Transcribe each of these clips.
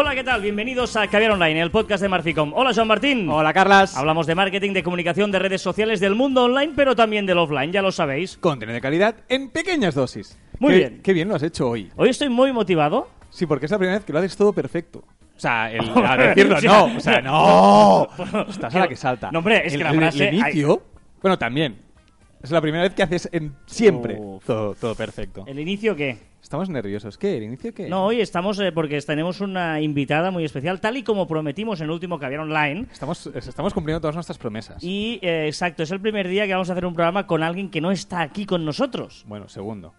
Hola, ¿qué tal? Bienvenidos a Caviar Online, el podcast de Marficom. Hola, Joan Martín. Hola, Carlas. Hablamos de marketing, de comunicación, de redes sociales, del mundo online, pero también del offline, ya lo sabéis. Contenido de calidad en pequeñas dosis. Muy Qué- bien. Qué bien lo has hecho hoy. Hoy estoy muy motivado. Sí, porque es la primera vez que lo haces todo perfecto. O sea, el, a decirlo, no. O sea, no. Estás a la que salta. No, hombre, es El- que la frase- El inicio. Bueno, también. Es la primera vez que haces en siempre Uf. todo, todo perfecto. ¿El inicio qué? Estamos nerviosos. ¿Qué? ¿El inicio qué? No, hoy estamos eh, porque tenemos una invitada muy especial, tal y como prometimos en el último Caviar Online. Estamos, estamos cumpliendo todas nuestras promesas. Y, eh, exacto, es el primer día que vamos a hacer un programa con alguien que no está aquí con nosotros. Bueno, segundo.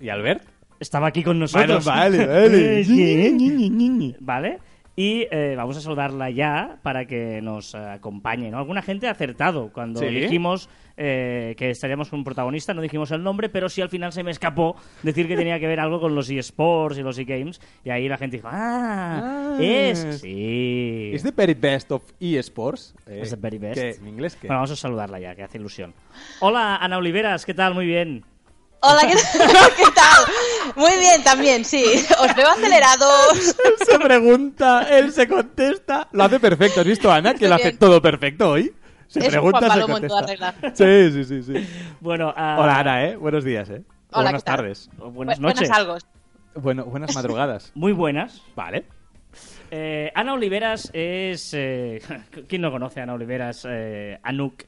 ¿Y Albert? Estaba aquí con nosotros. vale, vale. ¿Vale? Y eh, vamos a saludarla ya para que nos eh, acompañe, ¿no? Alguna gente ha acertado cuando ¿Sí? dijimos eh, que estaríamos con un protagonista, no dijimos el nombre, pero sí al final se me escapó decir que tenía que ver algo con los eSports y los eGames. Y ahí la gente dijo, ¡ah! Ah. es... Sí. ¿Es the very best of eSports? Eh, Es the very best. ¿qué? ¿En inglés qué? Bueno, vamos a saludarla ya, que hace ilusión. Hola, Ana Oliveras, ¿qué tal? Muy bien. Hola, ¿qué, ¿qué tal? Muy bien, también, sí. Os veo acelerados. Él se pregunta, él se contesta. Lo hace perfecto. ¿Has visto, Ana, que Muy lo hace bien. todo perfecto hoy? Se Es un pregunta, Juan se Palomo en toda contesta. regla. Sí, sí, sí, sí. Bueno, ah, Hola, Ana, ¿eh? Buenos días, ¿eh? Hola, buenas ¿qué tal? tardes. Buenas Bu- noches. Buenas algo. Bueno, buenas madrugadas. Muy buenas. Vale. Eh, Ana Oliveras es... eh, ¿Quién no conoce a Ana Oliveras? Eh, Anuk.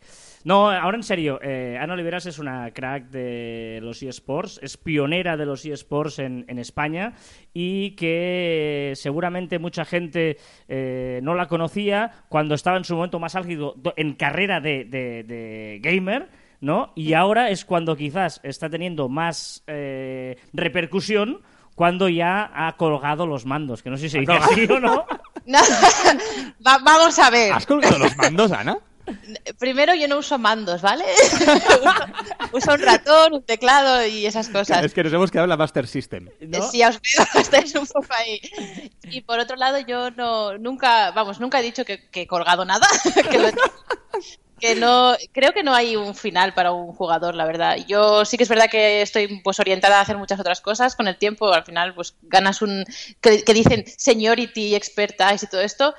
No, ahora en serio, eh, Ana Oliveras es una crack de los eSports, es pionera de los eSports en, en España y que seguramente mucha gente eh, no la conocía cuando estaba en su momento más álgido do- en carrera de, de- de gamer, ¿no? Y ahora es cuando quizás está teniendo más eh, repercusión cuando ya ha colgado los mandos, que no sé si se dice así o no. No, va- vamos a ver. ¿Has colgado los mandos, Ana? Primero, yo no uso mandos, ¿vale? uso, un ratón, un teclado y esas cosas. Es que nos hemos quedado en la Master System. ¿no? Sí, os veo, estáis un poco ahí. Y por otro lado, yo no, nunca, vamos, nunca he dicho que, que he colgado nada. que, lo- que no, creo que no hay un final para un jugador, la verdad. Yo sí que es verdad que estoy pues orientada a hacer muchas otras cosas. Con el tiempo, al final, pues ganas un, que, que dicen seniority, expertise y todo esto.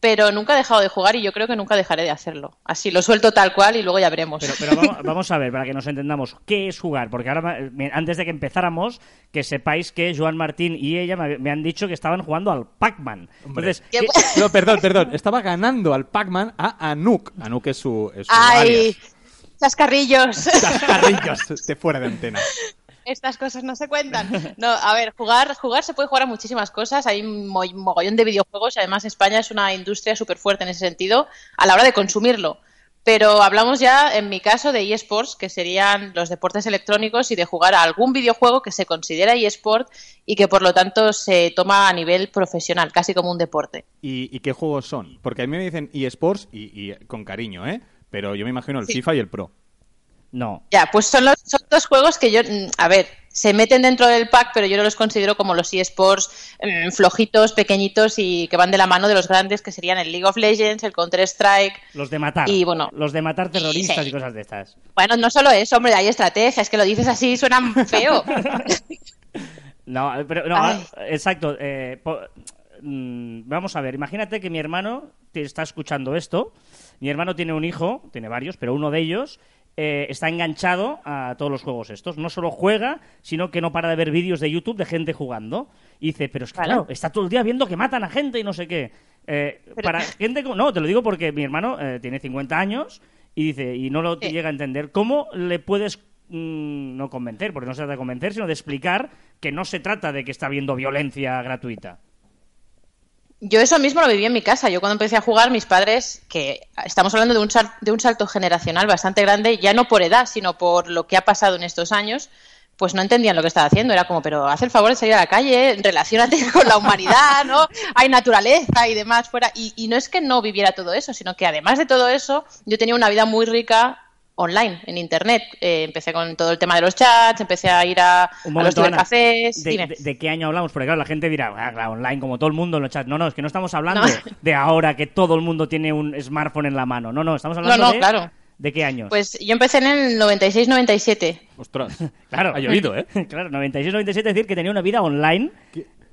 Pero nunca he dejado de jugar y yo creo que nunca dejaré de hacerlo. Así lo suelto tal cual y luego ya veremos. Pero, pero vamos, vamos a ver, para que nos entendamos, ¿qué es jugar? Porque ahora, antes de que empezáramos, que sepáis que Joan Martín y ella me, me han dicho que estaban jugando al Pac-Man. Entonces, ¿Qué- ¿qué- No, perdón, perdón. Estaba ganando al Pac-Man a Anuk. Anuk es su, es su ¡Ay! alias. ¡Chascarrillos! Chascarrillos de fuera de antena. Estas cosas no se cuentan. No, a ver, jugar, jugar se puede jugar a muchísimas cosas. Hay un mo- mogollón de videojuegos y además España es una industria súper fuerte en ese sentido a la hora de consumirlo. Pero hablamos ya, en mi caso, de eSports, que serían los deportes electrónicos y de jugar a algún videojuego que se considera eSport y que por lo tanto se toma a nivel profesional, casi como un deporte. ¿Y, y qué juegos son? Porque a mí me dicen eSports y, y con cariño, ¿eh? Pero yo me imagino el Sí. FIFA y el Pro. No. Ya, pues son los son dos juegos que yo, mm, a ver, se meten dentro del pack, pero yo no los considero como los eSports mm, flojitos, pequeñitos y que van de la mano de los grandes, que serían el League of Legends, el Counter-Strike. Los de matar. Y, bueno, los de matar terroristas sí. y cosas de estas. Bueno, no solo eso, hombre, hay estrategias, que lo dices así, suenan feo. No, pero no, Ay. exacto. eh, po- mm, vamos a ver, imagínate que mi hermano te está escuchando esto. Mi hermano tiene un hijo, tiene varios, pero uno de ellos eh, está enganchado a todos los juegos estos. No solo juega, sino que no para de ver vídeos de YouTube de gente jugando. Y dice, pero es que claro, está todo el día viendo que matan a gente y no sé qué. Eh, Pero- Para gente como... No, te lo digo porque mi hermano eh, tiene 50 años y dice, y no lo Sí. llega a entender. ¿Cómo le puedes mm, no convencer, porque no se trata de convencer, sino de explicar que no se trata de que está viendo violencia gratuita. Yo eso mismo lo viví en mi casa. Yo cuando empecé a jugar, mis padres, que estamos hablando de un, de un salto generacional bastante grande, ya no por edad, sino por lo que ha pasado en estos años, pues no entendían lo que estaba haciendo. Era como, pero haz el favor de salir a la calle, relacionate con la humanidad, ¿no? Hay naturaleza y demás fuera. Y no es que no viviera todo eso, sino que además de todo eso, yo tenía una vida muy rica online, en internet. Eh, empecé con todo el tema de los chats, empecé a ir a, Un a los momento, cibercafés. ¿De, de- de qué año hablamos? Porque claro, la gente dirá, "Ah, claro, online como todo el mundo en los chats. No, no, es que no estamos hablando No. de ahora que todo el mundo tiene un smartphone en la mano. No, no, estamos hablando no, de... claro. ¿De qué años? Pues yo empecé en el 96-97. Ostras. claro. Ha llovido, ¿eh? claro, 96-97 es decir que tenía una vida online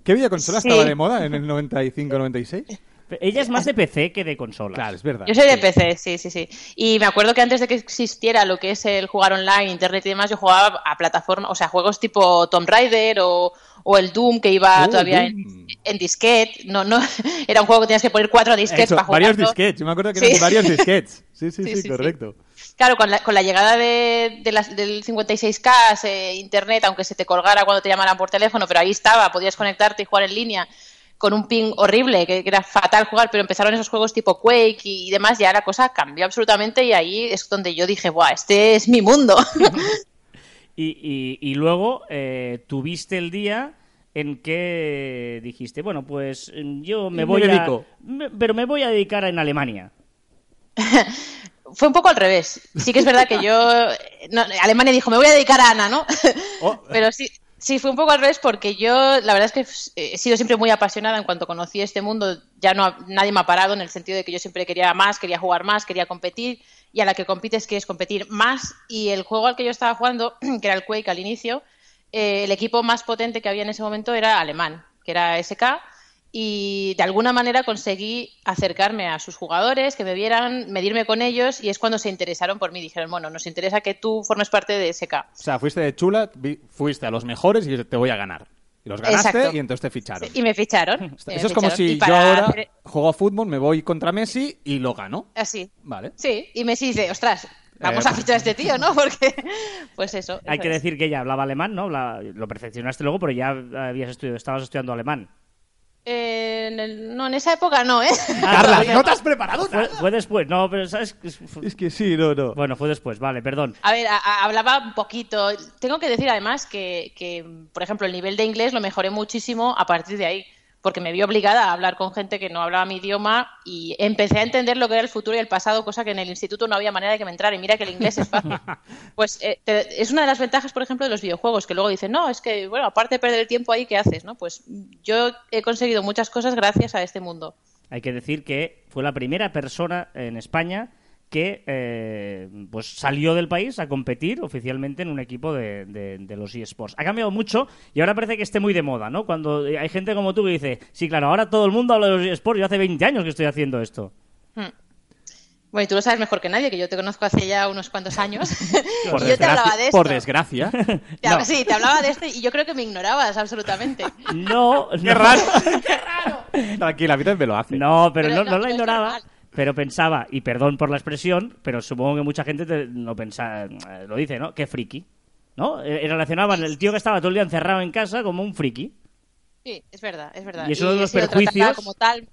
¿Qué videoconsola Sí. estaba de moda en el 95-96? Ella es más de PC que de consolas. Claro, es verdad. Yo soy de sí. PC, sí, sí, sí. Y me acuerdo que antes de que existiera lo que es el jugar online, internet y demás, yo jugaba a plataforma, o sea, juegos tipo Tomb Raider o, o el Doom que iba Oh, todavía en, en disquete. No, no, era un juego que tenías que poner cuatro disquetes Eso, para jugar. varios disquets. Yo me acuerdo que Sí. eran varios disquets. Sí, sí, Sí, sí, sí, sí. correcto. Claro, con la, con la llegada de, de las- del 56K, eh, internet, aunque se te colgara cuando te llamaran por teléfono, pero ahí estaba, podías conectarte y jugar en línea con un ping horrible, que, que era fatal jugar, pero empezaron esos juegos tipo Quake y demás, ya la cosa cambió absolutamente y ahí es donde yo dije, ¡buah, este es mi mundo! Y, y- y luego eh, tuviste el día en que dijiste, bueno, pues mm, yo me voy a... me- pero me voy a dedicar en Alemania. Fue un poco al revés. Sí que es verdad que yo... no, Alemania dijo, me voy a dedicar a Ana, ¿no? Oh, Pero sí, sí, fue un poco al revés porque yo, la verdad es que eh, he sido siempre muy apasionada en cuanto conocí este mundo. Ya no nadie me ha parado en el sentido de que yo siempre quería más, quería jugar más, quería competir y a la que compites quieres competir más. Y el juego al que yo estaba jugando, que era el Quake al inicio, eh, el equipo más potente que había en ese momento era alemán, que era SK. Y de alguna manera conseguí acercarme a sus jugadores, que me vieran, medirme con ellos, y es cuando se interesaron por mí. Dijeron, bueno, nos interesa que tú formes parte de SK. o sea, fuiste de chula, fuiste a los mejores y te voy a ganar. Y los ganaste Exacto. y entonces te ficharon. Y me ficharon. Me Eso es como ficharon. Si yo ahora juego a fútbol, me voy contra Messi y lo gano. Así. Vale. Sí, y Messi dice, ostras, vamos Eh, a fichar a este tío, ¿no? Porque, pues eso. Hay eso que es. decir que ella hablaba alemán, ¿no? La- lo perfeccionaste luego, pero ya habías estudiado, estabas estudiando alemán. Eh, en el- no, en esa época no, ¿eh? Carla, todavía ¿no te has preparado Fue, nada? fue después, no, pero ¿sabes? Es que sí, no, no. Bueno, fue después, vale, perdón. A ver, a- a- hablaba un poquito. Tengo que decir además que, que, por ejemplo, el nivel de inglés lo mejoré muchísimo a partir de ahí, porque me vi obligada a hablar con gente que no hablaba mi idioma y empecé a entender lo que era el futuro y el pasado, cosa que en el instituto no había manera de que me entrara. Y mira que el inglés es fácil. Pues eh, te- es una de las ventajas, por ejemplo, de los videojuegos, que luego dicen, no, es que, bueno, aparte de perder el tiempo ahí, ¿qué haces? no Pues yo he conseguido muchas cosas gracias a este mundo. Hay que decir que fue la primera persona en España que eh, pues salió del país a competir oficialmente en un equipo de, de- de los eSports. Ha cambiado mucho y ahora parece que esté muy de moda, ¿no? Cuando hay gente como tú que dice, sí, claro, ahora todo el mundo habla de los eSports, yo hace 20 años que estoy haciendo esto. Hmm. Bueno, y tú lo sabes mejor que nadie, que yo te conozco hace ya unos cuantos años. Por, y yo te hablaba de esto. por desgracia. Te hab- No. Sí, te hablaba de esto y yo creo que me ignorabas absolutamente. No, Qué no. raro. Tranquila, a mí también me lo hace. No, pero, Pero no, no, no la ignoraba. Pero pensaba, y perdón por la expresión, pero supongo que mucha gente te- lo pensa, eh, lo dice, ¿no? Qué friki. ¿No? Eh, eh, relacionaban el tío que estaba todo el día encerrado en casa como un friki. Sí, es verdad, es verdad. Y eso de he los sido tratada perjuicios- como tal.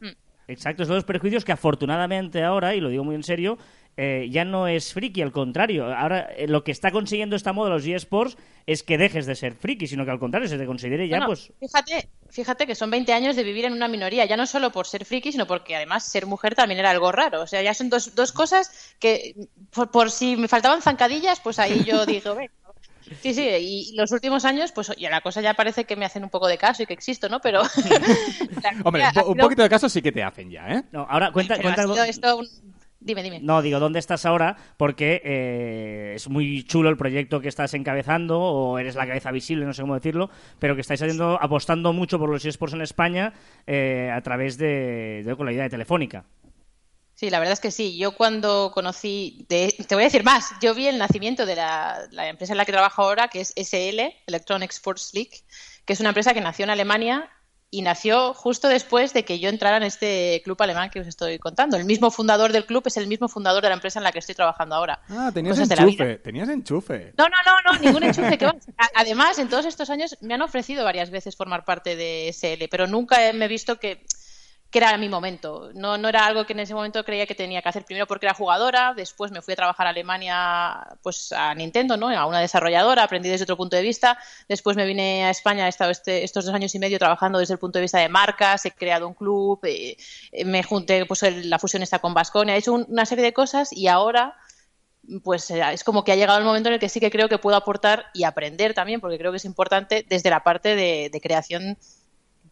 Mm. Exacto, de los perjuicios que afortunadamente ahora, y lo digo muy en serio, eh, ya no es friki, al contrario. Ahora eh, lo que está consiguiendo esta moda los eSports es que dejes de ser friki, sino que al contrario, se te considere ya, Bueno, pues... fíjate, fíjate que son 20 años de vivir en una minoría, ya no solo por ser friki, sino porque además ser mujer también era algo raro. O sea, ya son dos, dos cosas que, por, por si me faltaban zancadillas, pues ahí yo digo, venga. Sí, sí, y los últimos años, pues ya la cosa ya parece que me hacen un poco de caso y que existo, ¿no? Pero. Hombre, un, po- poquito de caso sí que te hacen ya, ¿eh? No, ahora cuenta... cuenta esto un- Dime, dime. No, digo, ¿dónde estás ahora? Porque eh, es muy chulo el proyecto que estás encabezando, o eres la cabeza visible, no sé cómo decirlo, pero que estáis haciendo, apostando mucho por los eSports en España eh, a través de, de- con la idea de Telefónica. Sí, la verdad es que sí. Yo cuando conocí, de- te voy a decir más, yo vi el nacimiento de la, la empresa en la que trabajo ahora, que es SL, Electronic Sports League, que es una empresa que nació en Alemania y nació justo después de que yo entrara en este club alemán que os estoy contando. El mismo fundador del club es el mismo fundador de la empresa en la que estoy trabajando ahora. Ah, tenías Cosas enchufe. Tenías enchufe. No, no, no, no, ningún enchufe. que Además, en todos estos años me han ofrecido varias veces formar parte de SL, pero nunca me he visto que, que era mi momento. No, no era algo que en ese momento creía que tenía que hacer. Primero porque era jugadora, después me fui a trabajar a Alemania, pues a Nintendo, ¿no? A una desarrolladora, aprendí desde otro punto de vista. Después me vine a España, he estado este- estos dos años y medio trabajando desde el punto de vista de marcas, he creado un club, eh, eh, me junté, pues la fusión está con Vasconia, he hecho un- una serie de cosas y ahora pues eh, es como que ha llegado el momento en el que sí que creo que puedo aportar y aprender también, porque creo que es importante desde la parte de, de creación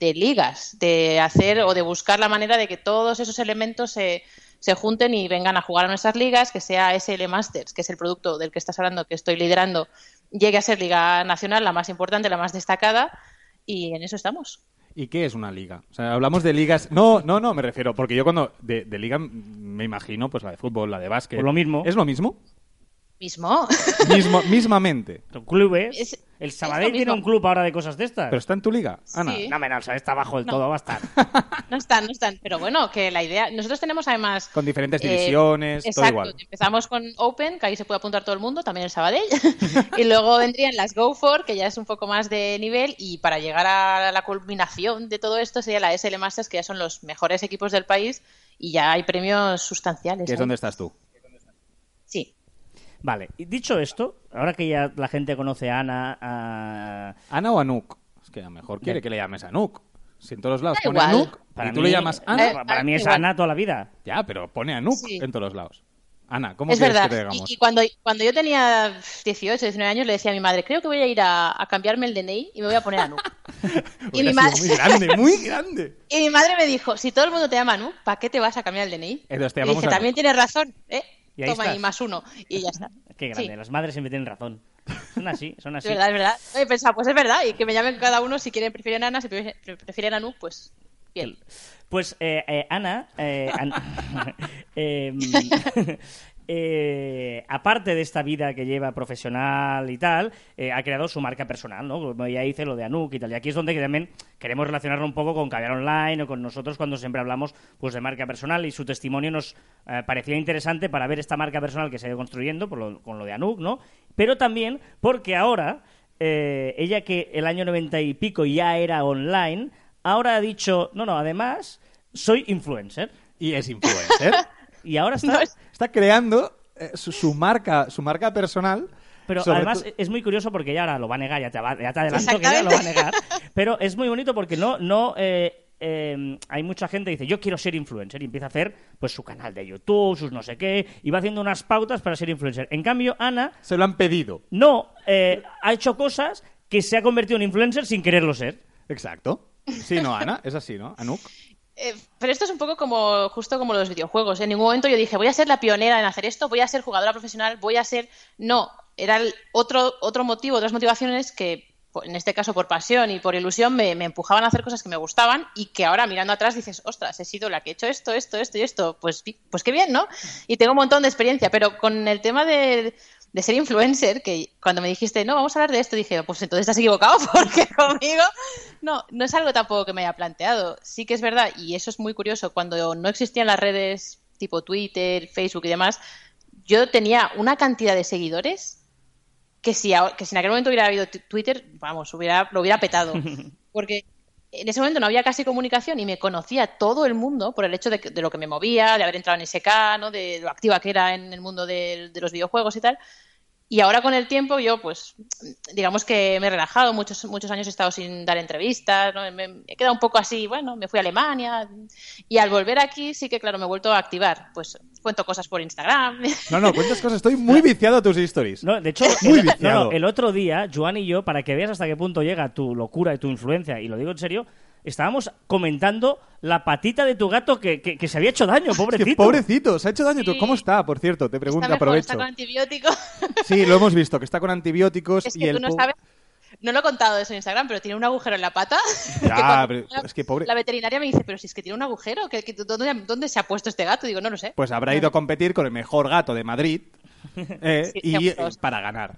de ligas, de hacer o de buscar la manera de que todos esos elementos se, se junten y vengan a jugar a nuestras ligas, que sea SL Masters, que es el producto del que estás hablando, que estoy liderando, llegue a ser Liga Nacional, la más importante, la más destacada, y en eso estamos. ¿Y qué es una liga? O sea, hablamos de ligas. No, no, no, me refiero, porque yo cuando de, de liga me imagino, pues la de fútbol, la de básquet. Pues lo mismo. ¿Es lo mismo? Mismo. Mismo, mismamente. Son clubes. Es- el Sabadell tiene un club ahora de cosas de estas. Pero está en tu liga, Ana. Sí. No, menos, está abajo del No. todo, va a estar. No están, no están. Pero bueno, que la idea. Nosotros tenemos además. Con diferentes eh, divisiones, todo exacto. igual. Empezamos con Open, que ahí se puede apuntar todo el mundo, también el Sabadell. y luego vendrían las Go For, que ya es un poco más de nivel. Y para llegar a la culminación de todo esto sería la SL Masters, que ya son los mejores equipos del país. Y ya hay premios sustanciales. Que es ahí. donde estás tú. Vale, y dicho esto, ahora que ya la gente conoce a Ana, a- ¿Ana o Anuk? Es que a lo mejor quiere que le llames Anuk. Si en todos los lados Da pone igual. Anuk para y tú mí- le llamas Eh, Ana. para, para mí es igual. Ana toda la vida. Ya, pero pone Anuk Sí. en todos los lados. Ana, ¿cómo Es quieres verdad. que te Y, digamos? y cuando, cuando yo tenía 18, 19 años, le decía a mi madre, creo que voy a ir a, a cambiarme el DNI y me voy a poner Anu. y, mi Hubiera ma- sido muy grande, muy grande. y mi madre me dijo, si todo el mundo te llama Anu, ¿para qué te vas a cambiar el DNI? Entonces te y llamamos dije, Anu. también tienes razón, ¿eh? Y ahí Toma estás. ahí más uno. Y ya está. Qué grande, Sí, las madres siempre tienen razón. Son así, son es así. verdad, es verdad. He pensado, pues es verdad, y que me llamen cada uno si quieren, prefieren Ana, si prefieren, Anu, pues bien. Pues eh, eh, Ana, eh, An- em, eh, aparte de esta vida que lleva profesional y tal, eh, ha creado su marca personal, ¿no? Como ya hice lo de Anuk y tal. Y aquí es donde también queremos relacionarlo un poco con Caviar Online o con nosotros cuando siempre hablamos pues de marca personal y su testimonio nos eh, parecía interesante para ver esta marca personal que se ha ido construyendo por lo- con lo de Anuk, ¿no? Pero también porque ahora eh, ella que el año 90 y pico ya era online, ahora ha dicho, no, no, además soy influencer. Y es influencer. Y ahora está... No es- Está creando eh, su, su marca, su marca personal. Pero sobre además es muy curioso porque ella ahora lo va a negar, ya te, va- ya te adelanto que ella lo va a negar. Pero es muy bonito porque no, no eh, eh, hay mucha gente que dice yo quiero ser influencer y empieza a hacer pues su canal de YouTube, sus no sé qué, y va haciendo unas pautas para ser influencer. En cambio, Ana se lo han pedido. no eh, ha hecho cosas que se ha convertido en influencer sin quererlo ser. Exacto. Sí, no, Ana, es así, ¿no? Anuk. Eh, pero esto es un poco como justo como los videojuegos. En ningún momento yo dije, voy a ser la pionera en hacer esto, voy a ser jugadora profesional, voy a ser... No, era otro, otro motivo, otras motivaciones que, po- en este caso por pasión y por ilusión, me, me empujaban a hacer cosas que me gustaban y que ahora mirando atrás dices, ostras, he sido la que he hecho esto, esto, esto y esto. Pues, pues qué bien, ¿no? Y tengo un montón de experiencia, pero con el tema de, de ser influencer, que cuando me dijiste, no, vamos a hablar de esto, dije, pues entonces estás equivocado porque conmigo no, no es algo tampoco que me haya planteado. Sí que es verdad, y eso es muy curioso, cuando no existían las redes tipo Twitter, Facebook y demás, yo tenía una cantidad de seguidores que si, que si en aquel momento hubiera habido Twitter, vamos, hubiera, lo hubiera petado. Porque en ese momento no había casi comunicación y me conocía todo el mundo por el hecho de, que- de lo que me movía, de haber entrado en SK, ¿no? de lo activa que era en el mundo de los videojuegos y tal. Y ahora con el tiempo yo, pues, digamos que me he relajado, muchos, muchos años he estado sin dar entrevistas, ¿no? me, me he quedado un poco así, bueno, me fui a Alemania y al volver aquí sí que, claro, me he vuelto a activar. Pues cuento cosas por Instagram. No, no, cuentas cosas. Estoy muy viciado a tus stories. No, de hecho, Muy el, no, viciado. no, el otro día, Joan y yo, para que veas hasta qué punto llega tu locura y tu influencia, y lo digo en serio, estábamos comentando la patita de tu gato que, que- que se había hecho daño, Es pobrecito. que pobrecito, se ha hecho daño. Sí. ¿Cómo está, por cierto? Te pregunto, está mejor, aprovecho. está con antibiótico. Sí, lo hemos visto, que está con antibióticos es y que el tú no po- sabes. No lo he contado eso en Instagram, pero tiene un agujero en la pata. que Ya, cuando pero la- es que pobre- La veterinaria me dice, pero si es que tiene un agujero, ¿qué- qué- dónde, ¿dónde se ha puesto este gato? Digo, no lo sé. Pues habrá ido a competir con el mejor gato de Madrid eh, Sí, y eh, para ganar.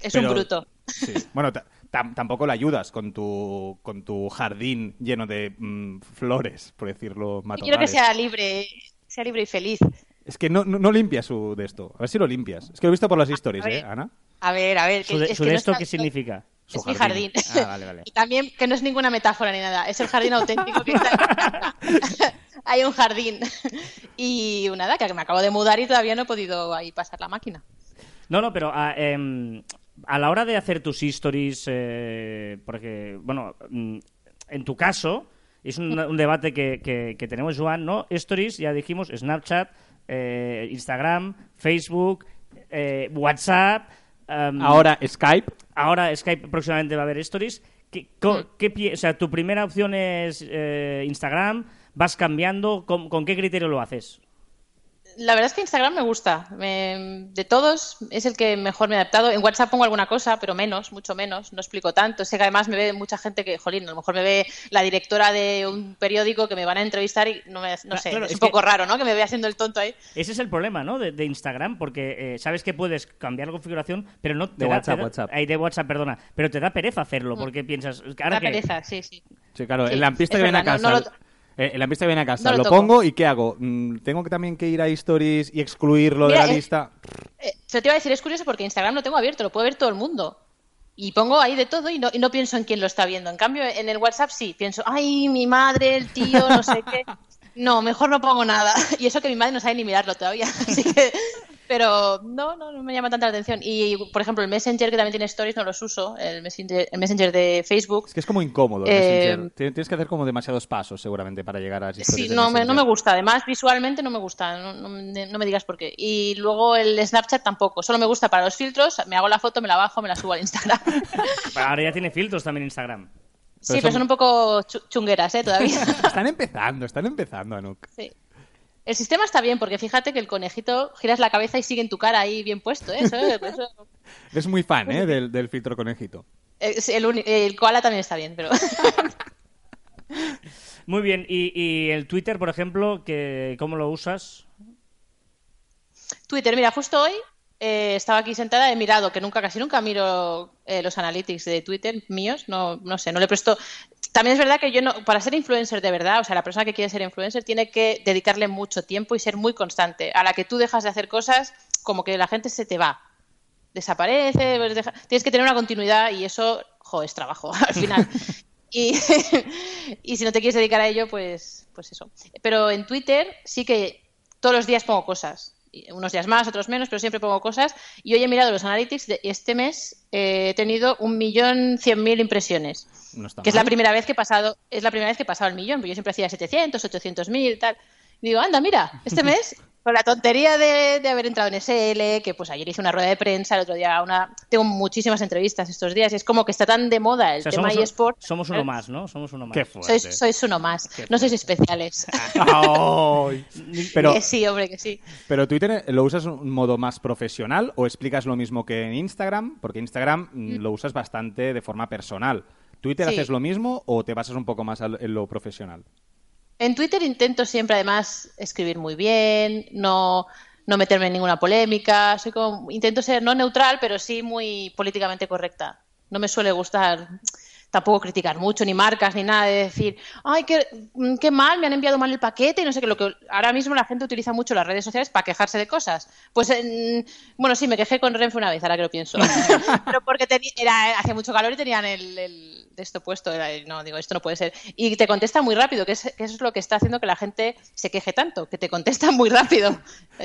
es pero- un bruto. Sí. Bueno, tam- tampoco le ayudas con tu, con tu jardín lleno de mm, flores, por decirlo Yo quiero que sea libre, sea libre y feliz. Es que no, no, no limpias su de esto. A ver si lo limpias. Es que lo he visto por las historias. ¿eh, Ana? A ver, a ver. ¿Su de, es su que de no esto está- qué significa? Su es mi jardín. jardín. Ah, vale, vale. y también que no es ninguna metáfora ni nada, es el jardín auténtico que está. Hay un jardín. Y nada, que me acabo de mudar y todavía no he podido ahí pasar la máquina. No, no, pero a, em, a la hora de hacer tus stories, eh, porque, bueno, mm, en tu caso, es un, un debate que, que- que tenemos, Joan, ¿no? Stories, ya dijimos, Snapchat, eh, Instagram, Facebook, eh, WhatsApp. em, Ahora Skype. ahora Skype próximamente va a haber stories. ¿Qué, co- qué pie- o sea, tu primera opción es eh, Instagram, vas cambiando, ¿con, con qué criterio lo haces? La verdad es que Instagram me gusta. Me- de todos es el que mejor me he adaptado. En WhatsApp pongo alguna cosa, pero menos, mucho menos. No explico tanto. Sé que además me ve mucha gente que, jolín, a lo mejor me ve la directora de un periódico que me van a entrevistar y no, me, no Ah, sé, claro, es es un poco raro, ¿no? Que me vea haciendo el tonto ahí. Ese es el problema, ¿no? De, de Instagram, porque eh, sabes que puedes cambiar la configuración, pero no te De da, WhatsApp, te da- WhatsApp. ay, de WhatsApp, perdona. Pero te da pereza hacerlo, porque piensas... Ahora da que, pereza, sí, sí. Sí, claro, Sí, en la pista es que viene a casa. no- no lo- eh, en la pista viene a casa, No lo pongo y ¿qué hago? Mm, ¿Tengo que también que ir a Stories y excluirlo Mira, de la lista? Eh, se te iba a decir, es curioso porque Instagram lo tengo abierto, lo puede ver todo el mundo. Y pongo ahí de todo y no, y no pienso en quién lo está viendo. En cambio, en el WhatsApp sí, pienso, ay, mi madre, el tío, no sé qué. No, mejor no pongo nada. Y eso que mi madre no sabe ni mirarlo todavía. Así que, pero no, no, no me llama tanta la atención. Y, por ejemplo, el Messenger, que también tiene stories, no los uso. El Messenger, el messenger de Facebook. Es que es como incómodo. el Eh, Messenger. Tien- Tienes que hacer como demasiados pasos, seguramente, para llegar a las historias Sí, no me, no me gusta. Además, visualmente no me gusta. No, no me- no me digas por qué. Y luego el Snapchat tampoco. Solo me gusta para los filtros. Me hago la foto, me la bajo, me la subo al Instagram. Ahora ya tiene filtros también Instagram. Sí, son- pero son un poco chu- chungueras, ¿eh? Todavía. Están empezando, están empezando, Anuk. Sí. El sistema está bien, porque fíjate que el conejito giras la cabeza y sigue en tu cara ahí bien puesto, ¿eh? Eso, eso- Eres muy fan, ¿eh? Del, del filtro conejito. eh, el, el koala también está bien, pero... Muy bien, y, y el Twitter, por ejemplo, que ¿cómo lo usas? Twitter, mira, justo hoy eh, estaba aquí sentada, he mirado, que nunca, casi nunca miro eh, los analytics de Twitter míos, no, no sé, no le presto... También es verdad que yo no, para ser influencer de verdad, o sea, la persona que quiere ser influencer tiene que dedicarle mucho tiempo y ser muy constante. A la que tú dejas de hacer cosas, como que la gente se te va, desaparece, pues deja- tienes que tener una continuidad y eso, jo, es trabajo al final. Y, y si no te quieres dedicar a ello, pues, pues eso. Pero en Twitter sí que todos los días pongo cosas. Y Unos días más, otros menos, pero siempre pongo cosas. Y hoy he mirado los analytics de- y este mes eh, he tenido un millón cien mil impresiones. No que es la primera vez que he pasado, es la primera vez que he pasado el millón, porque yo siempre hacía 700, 800 mil, tal. Y digo, anda, mira, este mes, con la tontería de, de haber entrado en SL, que pues ayer hice una rueda de prensa, el otro día una... Tengo muchísimas entrevistas estos días, y es como que está tan de moda el O sea, tema somos, eSport. somos uno más, ¿no? Somos uno más. Qué fuerte. Sois, sois uno más, no sois especiales. Ay. Pero, Que sí, hombre, que sí. pero Twitter lo usas en un modo más profesional o explicas lo mismo que en Instagram, porque Instagram mm, lo usas bastante de forma personal. ¿Twitter Sí. haces lo mismo o te basas un poco más al- en lo profesional? En Twitter intento siempre, además, escribir muy bien, no, no meterme en ninguna polémica. Soy como, intento ser no neutral, pero sí muy políticamente correcta. No me suele gustar tampoco criticar mucho, ni marcas, ni nada de decir, ay, qué, mm, qué mal, me han enviado mal el paquete y no sé qué. Lo que ahora mismo la gente utiliza mucho las redes sociales para quejarse de cosas. Pues, en- bueno, sí, me quejé con Renfe una vez, ahora que lo pienso. pero porque teni- era, hacía mucho calor y tenían el, esto puesto. Era, no, digo, esto no puede ser. Y te contesta muy rápido, que, es, que eso es lo que está haciendo que la gente se queje tanto, que te contestan muy rápido.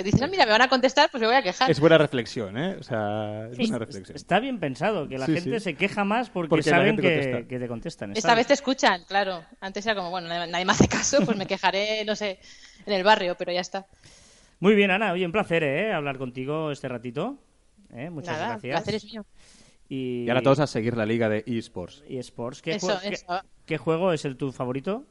Dicen, no, mira, me van a contestar, pues me voy a quejar. Es buena reflexión, ¿eh? O sea, es buena reflexión. Está bien pensado, que la Sí, gente sí. se queja más porque, saben que, te contestan. Esta vez te escuchan, claro. Antes era como, bueno, nadie me hace caso, pues me quejaré, no sé, en el barrio, pero ya está. Muy bien, Ana. Oye, un placer, ¿eh? Hablar contigo este ratito. ¿Eh? Muchas Nada, el gracias. placer es mío. Y, Y ahora todos a seguir la liga de eSports. y Sports. ¿Qué, Eso, jue- qué- eso. qué juego es el tu favorito?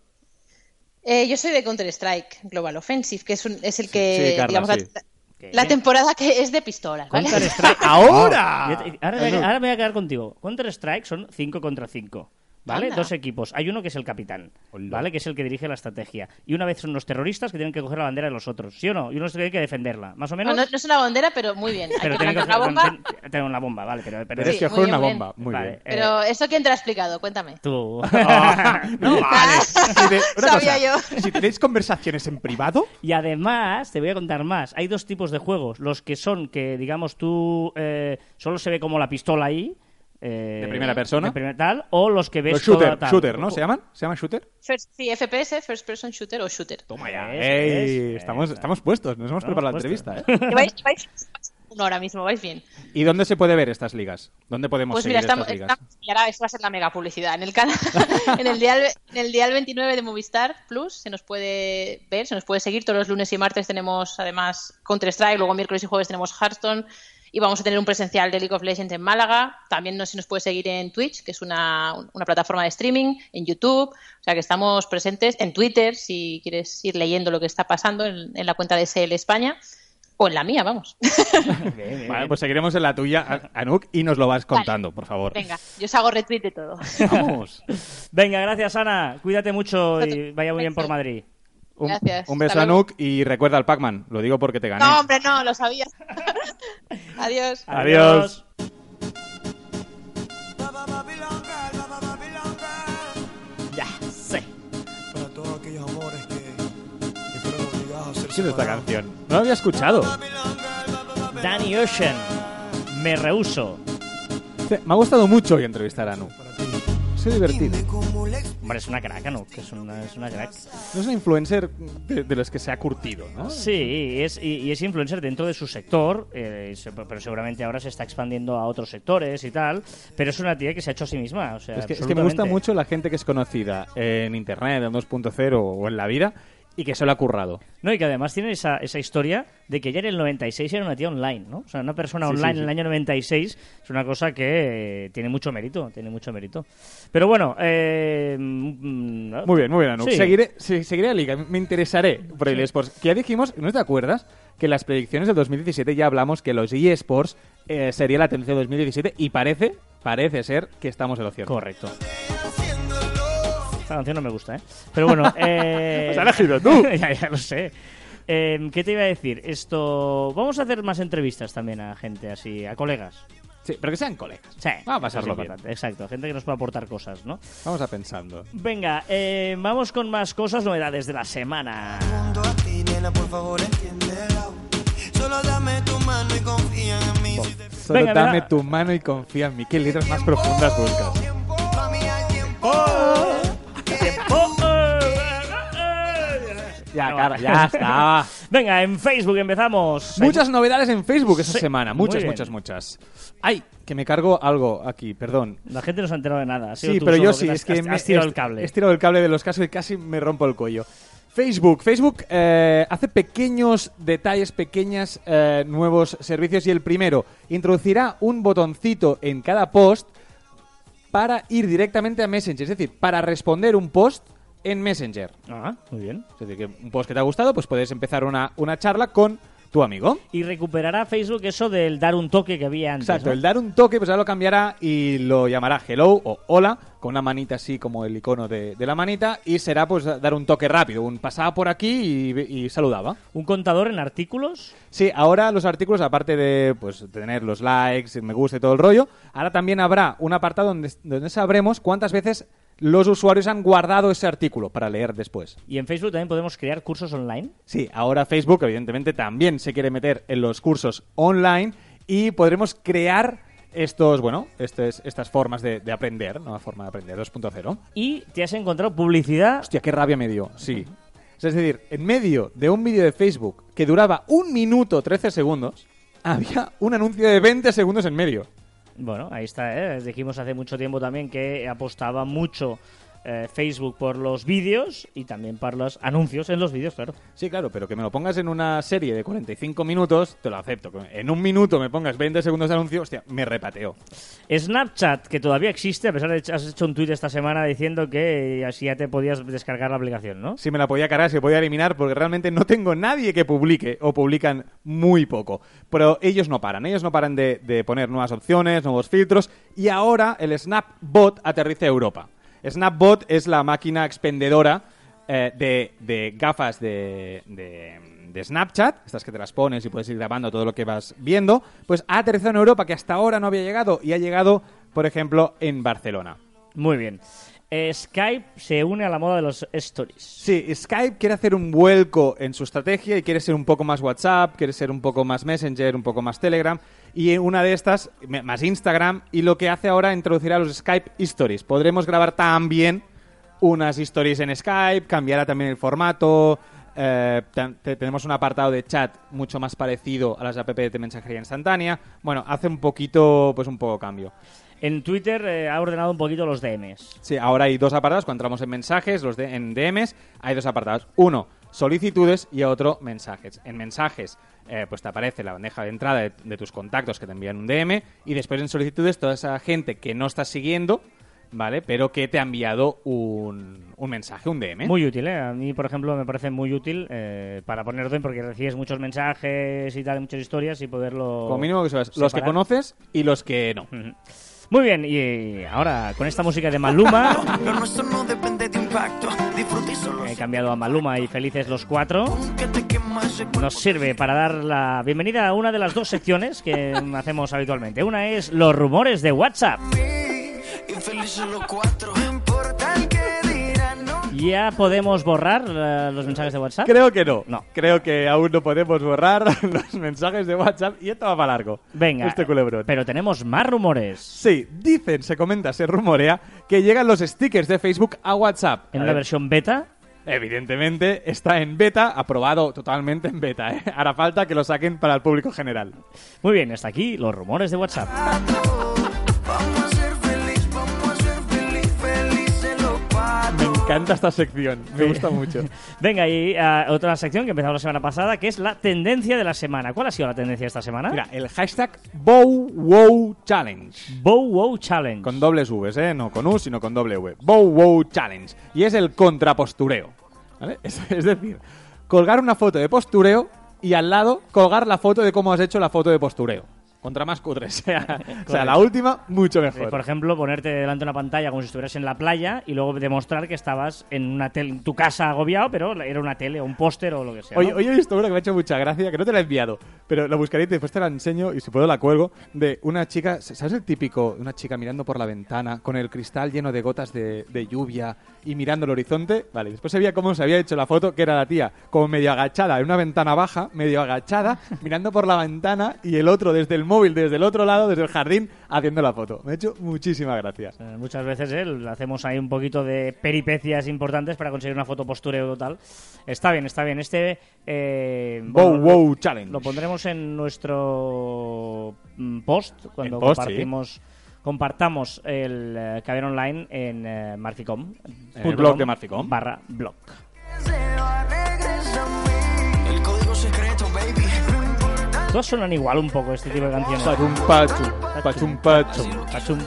Eh, yo soy de Counter-Strike Global Offensive, que es, un- es el que, sí, Carla, digamos, la- sí. la, temporada que es de pistolas, ¿vale? Counter Strike. ¡Ahora! Te- ahora, me, voy a- ahora me voy a quedar contigo. Counter Strike son 5 contra 5. ¿Vale? Anda. Dos equipos. Hay uno que es el capitán, Hola. ¿vale? Que es el que dirige la estrategia. Y una vez son los terroristas que tienen que coger la bandera de los otros, ¿sí o no? Y uno tiene que defenderla, más o No, menos. no- no es una bandera, pero muy bien. Pero que tienen que plantar la bomba. ten- ten- la bomba, vale, pero, pero, Tienes Sí, que una bien. bomba. Muy Vale. bien. Pero ¿eso quién te lo ha explicado? Cuéntame. tú. no vale. Si te- una Sabía cosa, Si tenéis conversaciones en privado, Y además, te voy a contar más. Hay dos tipos de juegos. Los que son que, digamos, tú eh, solo se ve como la pistola ahí. Eh, ¿De primera persona? de primer tal, o los que ves los shooter, toda tal. shooter, ¿no? ¿Se llaman? ¿Se llaman shooter? First, sí, FPS, First Person Shooter o Shooter. Toma ya. Ey, Es- estamos, es- estamos puestos, nos hemos preparado la entrevista. ¿eh? Vais, vais uno ahora mismo, vais bien. ¿Y dónde se puede ver estas ligas? ¿Dónde podemos Pues seguir mira, estamos, estas ligas? estamos- y ahora esto va a ser la mega publicidad. En el canal, en el dial, en el dial 29 de Movistar Plus se nos puede ver, se nos puede seguir. Todos los lunes y martes tenemos además Counter Strike, luego miércoles y jueves tenemos Hearthstone Y vamos a tener un presencial de League of Legends en Málaga. También no se nos puede seguir en Twitch, que es una, una plataforma de streaming, en YouTube. O sea que estamos presentes en Twitter, si quieres ir leyendo lo que está pasando en, en la cuenta de SL España. O en la mía, vamos. Bien, bien, Vale, pues seguiremos en la tuya, Anuk, y nos lo vas contando, por favor. Venga, yo os hago retweet de todo. Vamos. Venga, gracias Ana. Cuídate mucho y vaya muy bien por Madrid. Un, Gracias. un beso a. Anuk y recuerda al Pac-Man. Lo digo porque te gané. No, hombre, no, lo sabía. Adiós. Adiós. Ya sé. Para todos aquellos amores que, fueron obligados a ser ¿Qué es esta canción? No la había escuchado. Danny Ocean. Me rehuso. Me ha gustado mucho hoy entrevistar a Anuk. Cómo le Hombre, es una crack, ¿no? Que es una, es una crack. No es una influencer de, de los que se ha curtido, ¿no? Sí, es, y, y es influencer dentro de su sector, eh, pero seguramente ahora se está expandiendo a otros sectores y tal. Pero es una tía que se ha hecho a sí misma. O sea, Es que, es que me gusta mucho la gente que es conocida en internet, en 2.0 o en la vida y que se lo ha currado. No, y que además tiene esa, esa historia de que ya en el 96 era una tía online, ¿no? O sea, una persona Sí, sí, online sí. en el año 96 es una cosa que eh, tiene mucho mérito, tiene mucho mérito. Pero bueno, eh, mm, ¿no? Muy bien, muy bien, Anuk. Sí. Seguiré, seguiré la liga. Me interesaré por el eSports. Que ya dijimos, ¿no te acuerdas? Que en las predicciones del 2017 ya hablamos que los eSports eh, sería la tendencia del 2017 y parece, parece ser que estamos en lo cierto. Correcto. Esta canción no me gusta, ¿eh? Pero bueno, eh... Has elegido tú. ya, ya lo sé. Eh, ¿Qué te iba a decir? Esto... Vamos a hacer más entrevistas también a gente así, a colegas. Sí, pero que sean colegas. Sí, Vamos a pasarlo bien. Exacto, gente que nos pueda aportar cosas, ¿no? Vamos a pensando. Venga, eh, vamos con más cosas, novedades de la semana. Solo dame tu mano y confía en mí. Solo Venga, dame venga. tu mano y confía en mí. ¿Qué letras más profundas buscas? tiempo. Ya, No, cara, ya está. Venga, en Facebook empezamos. Muchas novedades en Facebook esta Sí, semana. Muchas, muchas, muchas. Ay, que me cargo algo aquí, perdón. La gente no se ha enterado de nada. Sí, pero yo sí, te es que has, me has tirado el cable. He tirado el cable de los casos y casi me rompo el cuello. Facebook. Facebook eh, hace pequeños detalles, pequeños eh, nuevos servicios y el primero introducirá un botoncito en cada post para ir directamente a Messenger, es decir, para responder un post en Messenger. Ah, muy bien. Es decir, que un post que te ha gustado, pues puedes empezar una, una charla con tu amigo. Y recuperará Facebook eso del dar un toque que había antes. Exacto, ¿no? el dar un toque, pues ahora lo cambiará y lo llamará hello o hola, con una manita así como el icono de, de la manita, y será pues dar un toque rápido, un pasaba por aquí y, y saludaba. Un contador en artículos. Sí, ahora los artículos, aparte de pues tener los likes, me gusta y todo el rollo, ahora también habrá un apartado donde, donde sabremos cuántas veces los usuarios han guardado ese artículo para leer después. Y en Facebook también podemos crear cursos online. Sí, ahora Facebook evidentemente también se quiere meter en los cursos online y podremos crear estos, bueno, estes- estas formas de, de aprender, nueva forma de aprender 2.0. Y te has encontrado publicidad. Hostia, qué rabia me dio, sí. Es decir, en medio de un vídeo de Facebook que duraba un minuto 13 segundos, había un anuncio de 20 segundos en medio. Bueno, ahí está, ¿eh? Dijimos hace mucho tiempo también que apostaba mucho eh, Facebook por los vídeos y también por los anuncios en los vídeos, claro. Sí, claro, pero que me lo pongas en una serie de 45 minutos, te lo acepto. En un minuto me pongas 20 segundos de anuncio, hostia, me repateo. Snapchat, que todavía existe, a pesar de que has hecho un tuit esta semana diciendo que así ya te podías descargar la aplicación, ¿no? si me la podía cargar, si me podía eliminar, porque realmente no tengo nadie que publique o publican muy poco. Pero ellos no paran, ellos no paran de, de poner nuevas opciones, nuevos filtros, y ahora el Snapbot aterriza a Europa. Snapbot es la máquina expendedora eh, de, de gafas de, de- de Snapchat, estas que te las pones y puedes ir grabando todo lo que vas viendo, pues ha aterrizado en Europa, que hasta ahora no había llegado, y ha llegado, por ejemplo, en Barcelona. Muy bien. Eh, Skype se une a la moda de los stories. Sí, Skype quiere hacer un vuelco en su estrategia y quiere ser un poco más WhatsApp, quiere ser un poco más Messenger, un poco más Telegram y una de estas más Instagram y lo que hace ahora introducirá los Skype Stories. Podremos grabar también unas stories en Skype, cambiará también el formato. eh, tenemos un apartado de chat mucho más parecido a las app de mensajería instantánea. Bueno, hace un poquito, pues un poco cambio. En Twitter eh, ha ordenado un poquito los DMs. Sí, ahora hay dos apartados. Cuando entramos en mensajes, los de, en DMs, hay dos apartados. Uno, solicitudes y a otro mensajes. En mensajes eh, pues te aparece la bandeja de entrada de, de tus contactos que te envían un DM y después en solicitudes toda esa gente que no estás siguiendo, ¿vale? Pero que te ha enviado un, un mensaje, un DM. Muy útil, ¿eh? A mí, por ejemplo, me parece muy útil eh, para poner orden porque recibes muchos mensajes y tal, muchas historias y poderlo... Como mínimo que sabes los que conoces y los que no. Ujú. Muy bien, y ahora con esta música de Maluma, no depende de impacto. He cambiado a Maluma y Felices los Cuatro, nos sirve para dar la bienvenida a una de las dos secciones que hacemos habitualmente. Una es los rumores de WhatsApp. Infelices los cuatro. ¿Ya podemos borrar eh, los mensajes de WhatsApp? Creo que no. No. Creo que aún no podemos borrar los mensajes de WhatsApp y esto va para largo. Venga, Este culebrón. pero tenemos más rumores. Sí, dicen, se comenta, se rumorea que llegan los stickers de Facebook a WhatsApp. En A una ver, versión beta, Evidentemente está en beta, aprobado totalmente en beta. ¿eh? Hará falta que lo saquen para el público general. Muy bien, hasta aquí los rumores de WhatsApp. Encanta esta sección, me gusta mucho. Venga, y ah, otra sección que empezamos la semana pasada, que es la tendencia de la semana. ¿Cuál ha sido la tendencia de esta semana? Mira, el hashtag BowWow Challenge. Bow Wow Challenge. Con dobles Vs, ¿eh? No con U, sino con doble V. Bow Wow Challenge. Y es el contrapostureo. ¿Vale? Es, es decir, colgar una foto de postureo y al lado colgar la foto de cómo has hecho la foto de postureo. Contra más cutre sea. o sea, la última, mucho mejor. Por ejemplo, ponerte delante de una pantalla como si estuvieras en la playa y luego demostrar que estabas en una tele, en tu casa agobiado, pero era una tele o un póster o lo que sea. Hoy, ¿no? hoy he visto una que me ha hecho mucha gracia, que no te la he enviado, pero lo buscaré y después te la enseño y si puedo la cuelgo, de una chica, ¿sabes el típico? Una chica mirando por la ventana con el cristal lleno de gotas de, de lluvia y mirando el horizonte. Vale, después se veía cómo se había hecho la foto, que era la tía como medio agachada en una ventana baja, medio agachada, mirando por la ventana y el otro desde el móvil, desde el otro lado, desde el jardín, haciendo la foto. Me ha hecho muchísimas gracias. Eh, Muchas veces eh, hacemos ahí un poquito de peripecias importantes para conseguir una foto postureo total. Está bien, está bien. Este eh, Bow bueno, Wow Challenge. Lo pondremos en nuestro mm, post cuando post, compartimos, compartamos el eh, Caber Online en Marficom. En el blog de Marficom. Barra blog. Todas suenan igual un poco este tipo de canciones. Pachum, pachum, pachum, pachum. Pachum.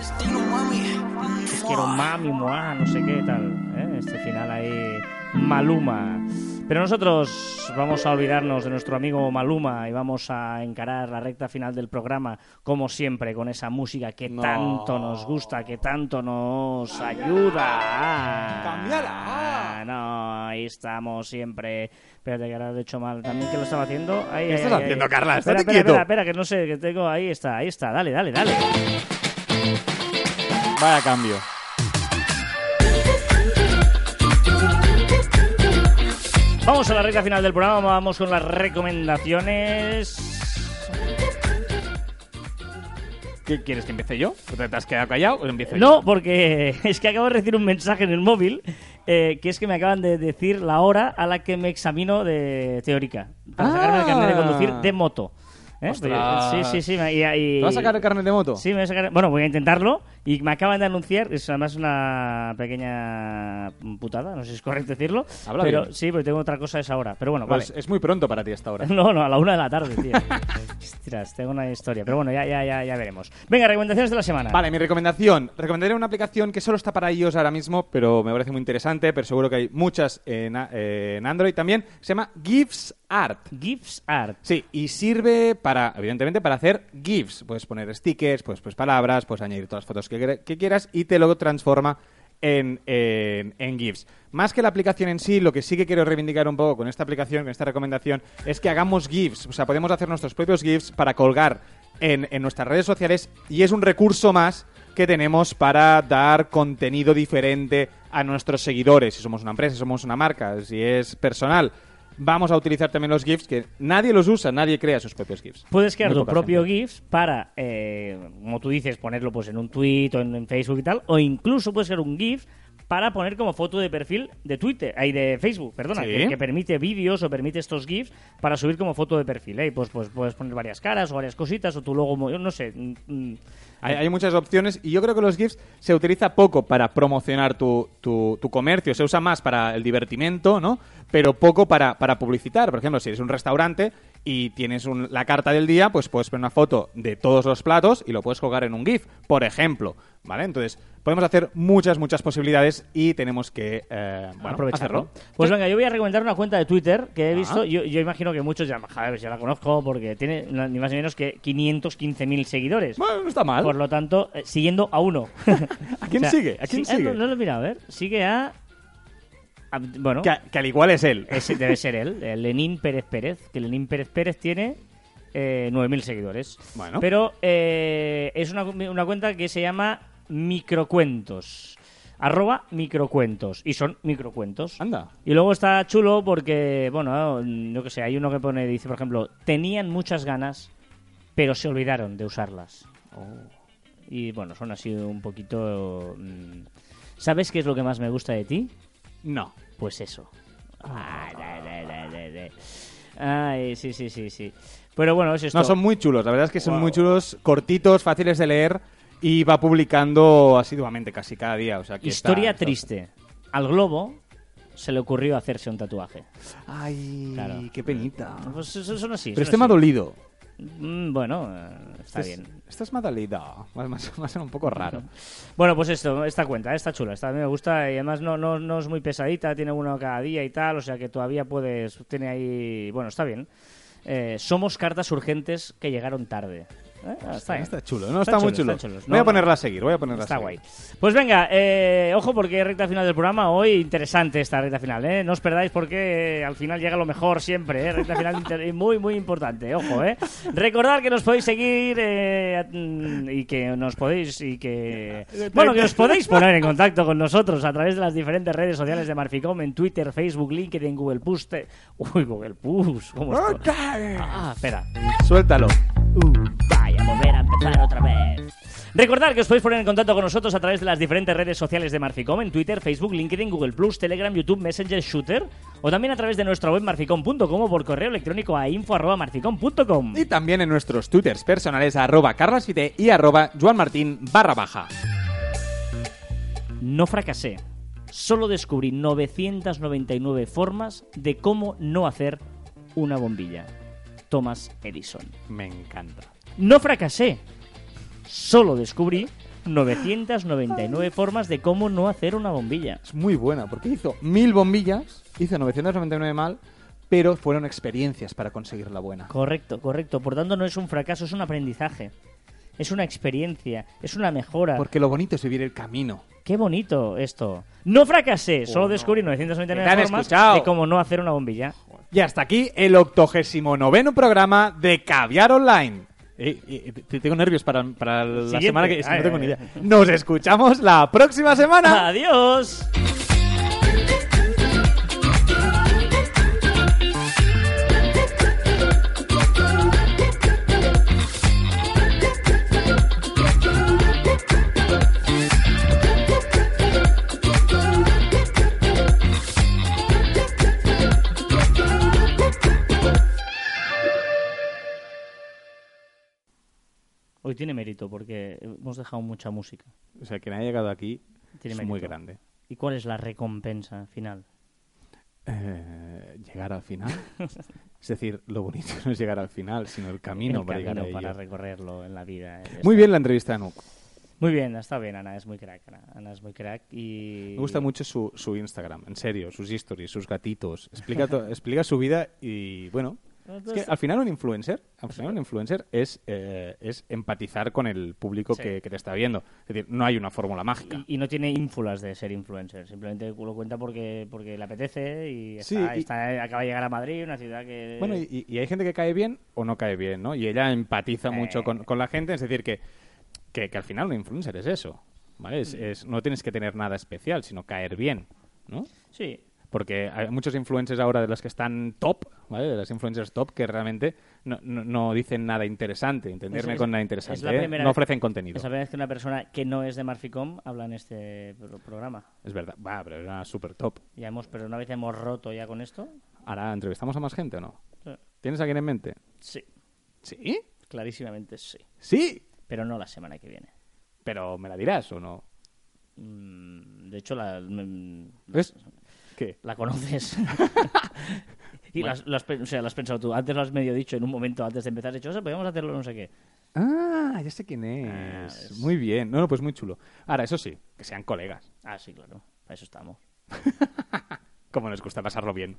quiero mami, mua, no sé qué tal. ¿eh? Este final ahí, Maluma. Pero nosotros vamos a olvidarnos de nuestro amigo Maluma y vamos a encarar la recta final del programa, como siempre, con esa música que No. tanto nos gusta, que tanto nos ayuda. Cámbiala. Ah, no, ahí estamos siempre. Espérate, que ahora lo he hecho mal. También que lo estaba haciendo. Ahí, ¿Qué ahí, estás ahí, haciendo. Carla? Espera, espera, quieto. Espera, espera, que no sé, que tengo. Ahí está, ahí está. Dale, dale, dale. Vaya cambio. Vamos a la recta final del programa, vamos con las recomendaciones. ¿Qué quieres que empiece yo? ¿Te has quedado callado o empiezo yo? No, porque es que acabo de recibir un mensaje en el móvil eh, que es que me acaban de decir la hora a la que me examino de teórica para sacarme el carnet de conducir de moto. ¿Eh? Sí, sí, sí. y- ¿Te vas a sacar el carnet de moto? Sí, me voy a sacar- Bueno, voy a intentarlo y me acaban de anunciar, es además una pequeña putada, no sé si es correcto decirlo, Habla pero bien. sí, porque tengo otra cosa a esa hora. Pero bueno, Pues vale. es muy pronto para ti hasta ahora. No, no, a la una de la tarde, tío. Tengo una historia. Pero bueno, ya, ya, ya, ya veremos. Venga, recomendaciones de la semana. Vale, mi recomendación. Recomendaré una aplicación que solo está para iOS ahora mismo, pero me parece muy interesante, pero seguro que hay muchas en, eh, en Android también. Se llama GIFs Art. GIFs Art. Sí, y sirve para, evidentemente, para hacer GIFs. Puedes poner stickers, puedes pues palabras, puedes añadir todas las fotos que, que quieras y te lo transforma en, en, en GIFs. Más que la aplicación en sí, lo que sí que quiero reivindicar un poco con esta aplicación, con esta recomendación, es que hagamos GIFs. O sea, podemos hacer nuestros propios GIFs para colgar en, en nuestras redes sociales y es un recurso más que tenemos para dar contenido diferente a nuestros seguidores. Si somos una empresa, si somos una marca, si es personal. Vamos a utilizar también los GIFs, que nadie los usa, nadie crea sus propios GIFs. Puedes crear tu propio gente. GIF para, eh, como tú dices, ponerlo pues en un tweet o en, en Facebook y tal, o incluso puedes crear un GIF para poner como foto de perfil de Twitter, ahí de Facebook, perdona, Sí. que, que permite vídeos o permite estos GIFs para subir como foto de perfil. ¿eh? Pues, pues puedes poner varias caras o varias cositas o tu logo, no sé. mm, mm, Hay, hay muchas opciones y yo creo que los GIFs se utiliza poco para promocionar tu, tu- tu comercio, se usa más para el divertimento, ¿no? Pero poco para, para publicitar. Por ejemplo, si eres un restaurante y tienes un- la carta del día, pues puedes poner una foto de todos los platos y lo puedes colgar en un GIF, por ejemplo, ¿vale? Entonces, podemos hacer muchas, muchas posibilidades y tenemos que, eh, bueno, aprovecharlo. hacerlo. Pues venga, yo voy a recomendar una cuenta de Twitter que he Ah. visto. Yo, yo imagino que muchos ya, joder, ya la conozco porque tiene ni más ni menos que 515.000 seguidores. Bueno, no está mal. Por lo tanto, eh, siguiendo a uno. ¿A quién sigue? ¿A quién ah, sigue? no, no lo he mirado, a ver. Sigue a. a- bueno, Que, que al igual es él. ese debe ser él, el Lenín Pérez Pérez. Que Lenín Pérez Pérez tiene eh, 9.000 seguidores. Bueno. Pero eh, es una, una cuenta que se llama Microcuentos. Arroba microcuentos. Y son microcuentos. Anda. Y luego está chulo porque, bueno, yo que sé, hay uno que pone, dice, por ejemplo, tenían muchas ganas, pero se olvidaron de usarlas. Y bueno, son así un poquito... mm, ¿Sabes qué es lo que más me gusta de ti? No. Pues eso. Ay, sí, sí, sí, sí. Pero bueno, es esto. No, son muy chulos. La verdad es que son Wow. muy chulos, cortitos, fáciles de leer y va publicando asiduamente casi cada día. O sea, Historia está- triste. Al globo se le ocurrió hacerse un tatuaje. Ay, Claro. qué penita. Pues eso- son así. Pero este me ha dolido. Mm, Bueno, eh, está Este es- bien. Este es va- va a ser un poco raro. Bueno, pues esto, esta cuenta, está chula, esta a mí me gusta y además no, no, no es muy pesadita, tiene uno cada día y tal, o sea que todavía puedes, tiene ahí, bueno, está bien. Eh, somos cartas urgentes que llegaron tarde. Eh, está. Está chulo, no está, Están muy chulo. están chulos. Voy a No, ponerla a seguir, voy a ponerla Está a guay. seguir. Pues venga, eh, ojo porque recta final del programa. Hoy interesante esta recta final, ¿eh? No os perdáis porque al final llega lo mejor siempre, ¿eh? Recta final muy, muy importante, ojo, ¿eh? Recordad que nos podéis seguir eh, y que nos podéis y que... Bueno, que os podéis poner en contacto con nosotros a través de las diferentes redes sociales de Marficom en Twitter, Facebook, LinkedIn, Google Plus... te- Uy, Google Plus, ¿cómo está? Ah, espera. Suéltalo. Vaya, volver a empezar otra vez. Recordad que os podéis poner en contacto con nosotros a través de las diferentes redes sociales de Marficom en Twitter, Facebook, LinkedIn, Google Plus, Telegram, YouTube, Messenger, Shooter o también a través de nuestra web marficom.com o por correo electrónico a info@marficom.com. Y también en nuestros twitters personales arroba carlasfite y arroba juanmartin barra baja. No fracasé. Solo descubrí 999 formas de cómo no hacer una bombilla. Thomas Edison. Me encanta. No fracasé. Solo descubrí 999 formas de cómo no hacer una bombilla. Es muy buena porque hizo mil bombillas, hizo 999 mal, pero fueron experiencias para conseguir la buena. Correcto, correcto. Por tanto, no es un fracaso, es un aprendizaje. Es una experiencia, es una mejora. Porque lo bonito es vivir el camino. Qué bonito esto. No fracasé, solo no. descubrí te 999 han formas escuchado. de cómo no hacer una bombilla. Y hasta aquí el octogésimo noveno programa de Caviar Online. Eh, eh, te- tengo nervios para, para la Siguiente. semana que es que no tengo ni idea. Nos escuchamos la próxima semana. ¡Adiós! Hoy tiene mérito porque hemos dejado mucha música. O sea, quien ha llegado aquí Tiene es mérito. muy grande. ¿Y cuál es la recompensa final? Eh, llegar al final. es decir, lo bonito no es llegar al final, sino el camino El para llegar a camino para ello. recorrerlo en la vida. eh, Muy bien la entrevista de Nuk. Muy bien, está bien, Ana, es muy crack. Ana, Ana es muy crack y... Me gusta mucho su, su Instagram, en serio, sus stories, sus gatitos. Explica, to- explica su vida y, bueno, es que al final un influencer, al final un influencer es, eh, es empatizar con el público Sí. que, que te está viendo. Es decir, no hay una fórmula mágica. Y, y no tiene ínfulas de ser influencer, simplemente lo cuenta porque, porque le apetece y, Sí, está- y- está- acaba de llegar a Madrid, una ciudad que... Bueno, y, y hay gente que cae bien o no cae bien, ¿no? Y ella empatiza mucho con, con la gente, es decir, que, que, que al final un influencer es eso, ¿vale? Es, es- no tienes que tener nada especial, sino caer bien, ¿no? Sí, Porque hay muchos influencers ahora de los que están top, ¿vale? De las influencers top que realmente no, no- no dicen nada interesante, entenderme Es- con nada es interesante. la ¿eh? No vez- ofrecen contenido. Es la primera vez que una persona que no es de Marficom habla en este pro- programa. Es verdad. Va, pero era súper top. Ya hemos, pero una vez hemos roto ya con esto. Ahora, ¿entrevistamos a más gente o no? Sí. ¿Tienes a alguien en mente? Sí, ¿Sí? clarísimamente sí. Sí. Pero no la semana que viene. Pero ¿me la dirás o no? Mm, De hecho, la, mm, ¿Ves? ¿Qué? la conoces. y las, las o sea, lo has pensado tú. Antes lo has medio dicho en un momento antes de empezar. Has dicho, "O sea, podemos hacerlo no sé qué. Ah, ya sé quién es. Ah, es- Muy bien. No, no, pues muy chulo. Ahora, eso sí, que sean colegas. Ah, sí, claro. Para eso estamos. Como nos gusta pasarlo bien.